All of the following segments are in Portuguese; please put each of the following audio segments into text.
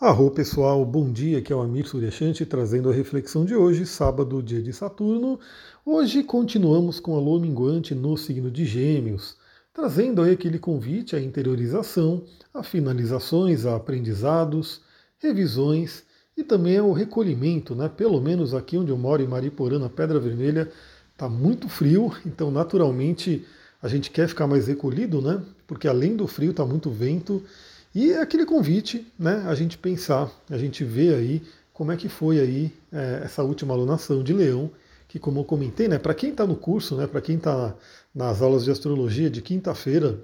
Arro pessoal, bom dia, aqui é o Amir Suryashanti trazendo a reflexão de hoje, sábado, dia de Saturno. Hoje continuamos com a lua minguante no signo de Gêmeos, trazendo aí aquele convite à interiorização, a finalizações, a aprendizados, revisões e também ao recolhimento, né? Pelo menos aqui onde eu moro, em Mariporã, na Pedra Vermelha, está muito frio, então naturalmente a gente quer ficar mais recolhido, né? Porque além do frio está muito vento e é aquele convite, né, a gente pensar, a gente ver aí como é que foi aí é, essa última alunação de Leão, que como eu comentei, né, para quem está no curso, né, para quem está nas aulas de astrologia de quinta-feira,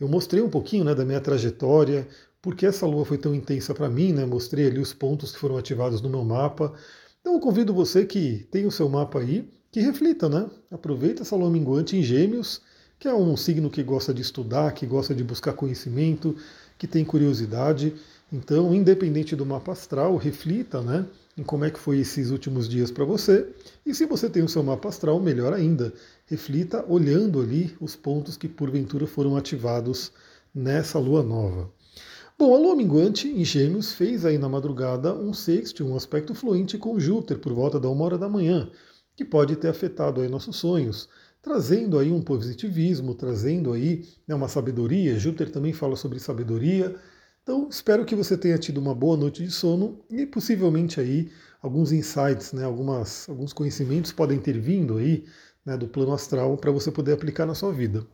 eu mostrei um pouquinho né, da minha trajetória, porque essa lua foi tão intensa para mim, né, mostrei ali os pontos que foram ativados no meu mapa. Então eu convido você que tem o seu mapa aí, que reflita, né? Aproveita essa lua minguante em Gêmeos, que é um signo que gosta de estudar, que gosta de buscar conhecimento, que tem curiosidade. Então, independente do mapa astral, reflita né, em como é que foi esses últimos dias para você. E se você tem o seu mapa astral, melhor ainda, reflita olhando ali os pontos que porventura foram ativados nessa lua nova. Bom, a lua minguante em Gêmeos fez aí na madrugada um sexto, um aspecto fluente com Júpiter por volta da uma hora da manhã, que pode ter afetado aí nossos sonhos, trazendo aí um positivismo, trazendo aí né, uma sabedoria. Júpiter também fala sobre sabedoria. Então, espero que você tenha tido uma boa noite de sono e possivelmente aí alguns insights, né, algumas, alguns conhecimentos podem ter vindo aí né, do plano astral para você poder aplicar na sua vida.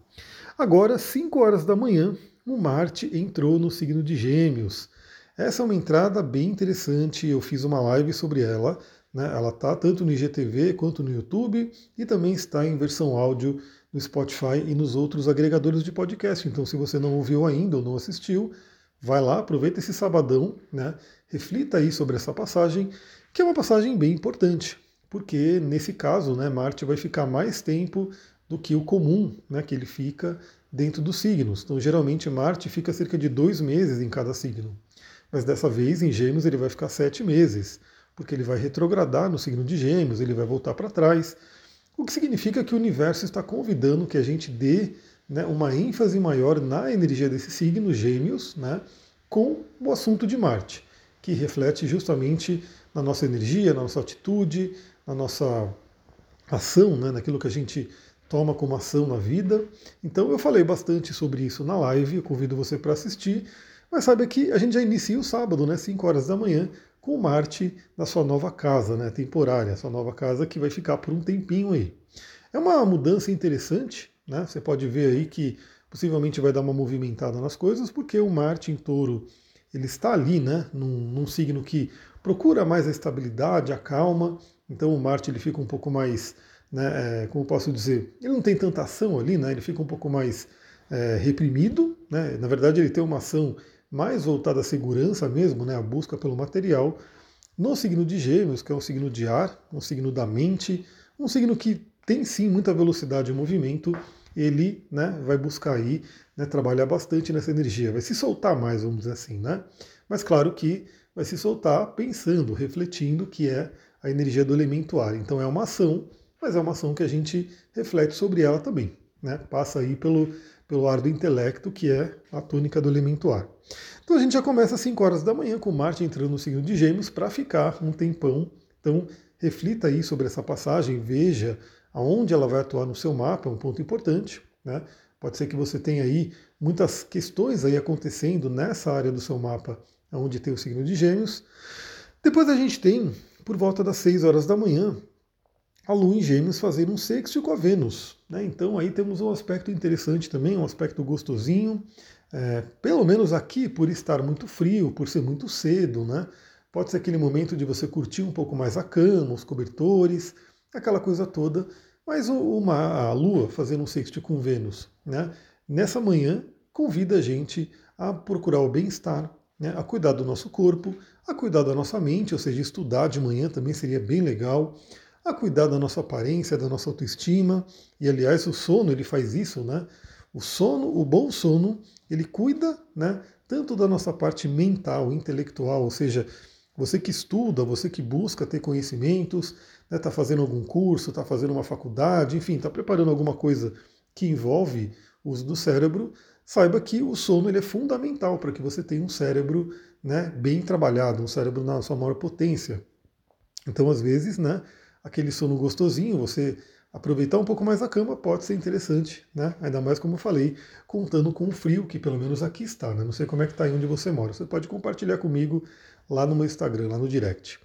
Agora, 5 horas da manhã, o Marte entrou no signo de Gêmeos. Essa é uma entrada bem interessante, eu fiz uma live sobre ela. Né? Ela está tanto no IGTV quanto no YouTube e também está em versão áudio no Spotify e nos outros agregadores de podcast. Então, se você não ouviu ainda ou não assistiu, vai lá, aproveita esse sabadão, né? reflita aí sobre essa passagem, que é uma passagem bem importante, porque nesse caso, né, Marte vai ficar mais tempo do que o comum, né, que ele fica dentro dos signos. Então, geralmente, Marte fica cerca de dois meses em cada signo. Mas dessa vez, em Gêmeos, ele vai ficar sete meses porque ele vai retrogradar no signo de Gêmeos, ele vai voltar para trás, o que significa que o universo está convidando que a gente dê né, uma ênfase maior na energia desse signo, Gêmeos, né, com o assunto de Marte, que reflete justamente na nossa energia, na nossa atitude, na nossa ação, né, naquilo que a gente toma como ação na vida. Então eu falei bastante sobre isso na live, eu convido você para assistir. Mas saiba que a gente já inicia o sábado, né, 5 horas da manhã, com Marte na sua nova casa, né, temporária, sua nova casa que vai ficar por um tempinho aí. É uma mudança interessante, né? Você pode ver aí que possivelmente vai dar uma movimentada nas coisas, porque o Marte em Touro ele está ali, né, num, num signo que procura mais a estabilidade, a calma. Então o Marte ele fica um pouco mais, né, é, como posso dizer, ele não tem tanta ação ali, né? Ele fica um pouco mais é, reprimido, né? Na verdade ele tem uma ação mais voltada à segurança mesmo, né, a busca pelo material, no signo de Gêmeos, que é um signo de ar, um signo da mente, um signo que tem sim muita velocidade e movimento, ele né, vai buscar aí né, trabalhar bastante nessa energia, vai se soltar mais, vamos dizer assim, né? Mas claro que vai se soltar pensando, refletindo que é a energia do elemento ar. Então é uma ação, mas é uma ação que a gente reflete sobre ela também. Né? Passa aí pelo, pelo ar do intelecto, que é a tônica do elemento ar. Então a gente já começa às 5 horas da manhã com Marte entrando no signo de Gêmeos para ficar um tempão. Então reflita aí sobre essa passagem, veja aonde ela vai atuar no seu mapa, é um ponto importante. Né? Pode ser que você tenha aí muitas questões aí acontecendo nessa área do seu mapa, onde tem o signo de Gêmeos. Depois a gente tem, por volta das 6 horas da manhã, a Lua em Gêmeos fazer um sexto com a Vênus. Né? Então aí temos um aspecto interessante também, um aspecto gostosinho. É, pelo menos aqui, por estar muito frio, por ser muito cedo, né? Pode ser aquele momento de você curtir um pouco mais a cama, os cobertores, aquela coisa toda. Mas uma, a Lua fazendo um sexto com Vênus, né? Nessa manhã, convida a gente a procurar o bem-estar, né? a cuidar do nosso corpo, a cuidar da nossa mente, ou seja, estudar de manhã também seria bem legal a cuidar da nossa aparência, da nossa autoestima. E aliás, o sono ele faz isso, né? O sono, o bom sono, ele cuida, né, tanto da nossa parte mental, intelectual, ou seja, você que estuda, você que busca ter conhecimentos, está né, tá fazendo algum curso, está fazendo uma faculdade, enfim, está preparando alguma coisa que envolve o uso do cérebro, saiba que o sono ele é fundamental para que você tenha um cérebro né, bem trabalhado, um cérebro na sua maior potência. Então, às vezes, né, aquele sono gostosinho, você aproveitar um pouco mais a cama pode ser interessante, né? Ainda mais como eu falei, contando com o frio, que pelo menos aqui está, né? Não sei como é que está aí onde você mora. Você pode compartilhar comigo lá no meu Instagram, lá no direct.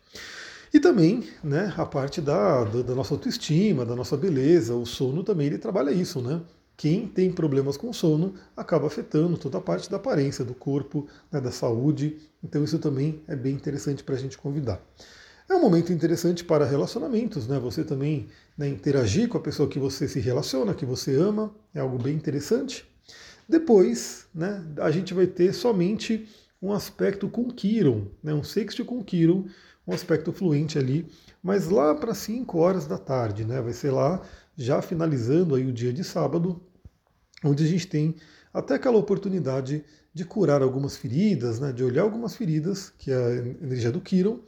E também, né, a parte da, da, nossa autoestima, da nossa beleza, o sono também ele trabalha isso, né? Quem tem problemas com sono acaba afetando toda a parte da aparência do corpo, né, da saúde. Então isso também é bem interessante para a gente convidar. É um momento interessante para relacionamentos, né? Você também né, interagir com a pessoa que você se relaciona, que você ama, é algo bem interessante. Depois, né, a gente vai ter somente um aspecto com Quiron, né, um sexto com Quiron, um aspecto fluente ali, mas lá para 5 horas da tarde, né, vai ser lá já finalizando aí o dia de sábado, onde a gente tem até aquela oportunidade de curar algumas feridas, né, de olhar algumas feridas, que é a energia do Quiron,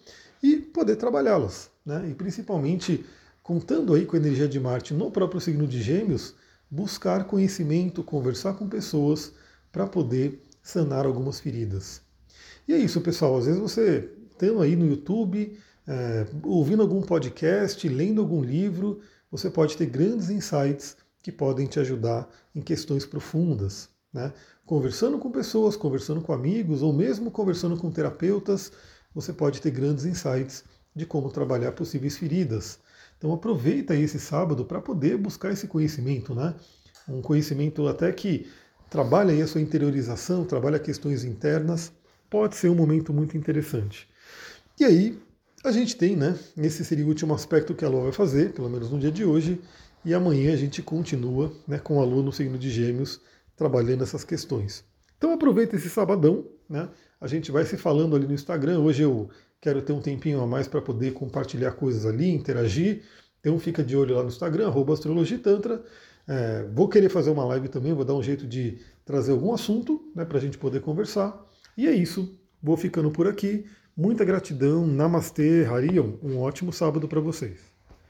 e poder trabalhá-las. Né? E principalmente, contando aí com a energia de Marte no próprio signo de Gêmeos, buscar conhecimento, conversar com pessoas para poder sanar algumas feridas. E é isso, pessoal. Às vezes você estando aí no YouTube, é, ouvindo algum podcast, lendo algum livro, você pode ter grandes insights que podem te ajudar em questões profundas. Né? Conversando com pessoas, conversando com amigos, ou mesmo conversando com terapeutas, você pode ter grandes insights de como trabalhar possíveis feridas. Então aproveita esse sábado para poder buscar esse conhecimento, né? Um conhecimento até que trabalha aí a sua interiorização, trabalha questões internas, pode ser um momento muito interessante. E aí, a gente tem, né? Esse seria o último aspecto que a Lua vai fazer, pelo menos no dia de hoje, e amanhã a gente continua né, com a Lua no signo de Gêmeos, trabalhando essas questões. Então aproveita esse sabadão, né? A gente vai se falando ali no Instagram. Hoje eu quero ter um tempinho a mais para poder compartilhar coisas ali, interagir. Então fica de olho lá no Instagram, astrologitantra. É, vou querer fazer uma live também, vou dar um jeito de trazer algum assunto né, para a gente poder conversar. E é isso. Vou ficando por aqui. Muita gratidão. Namastê, Harion. Um ótimo sábado para vocês.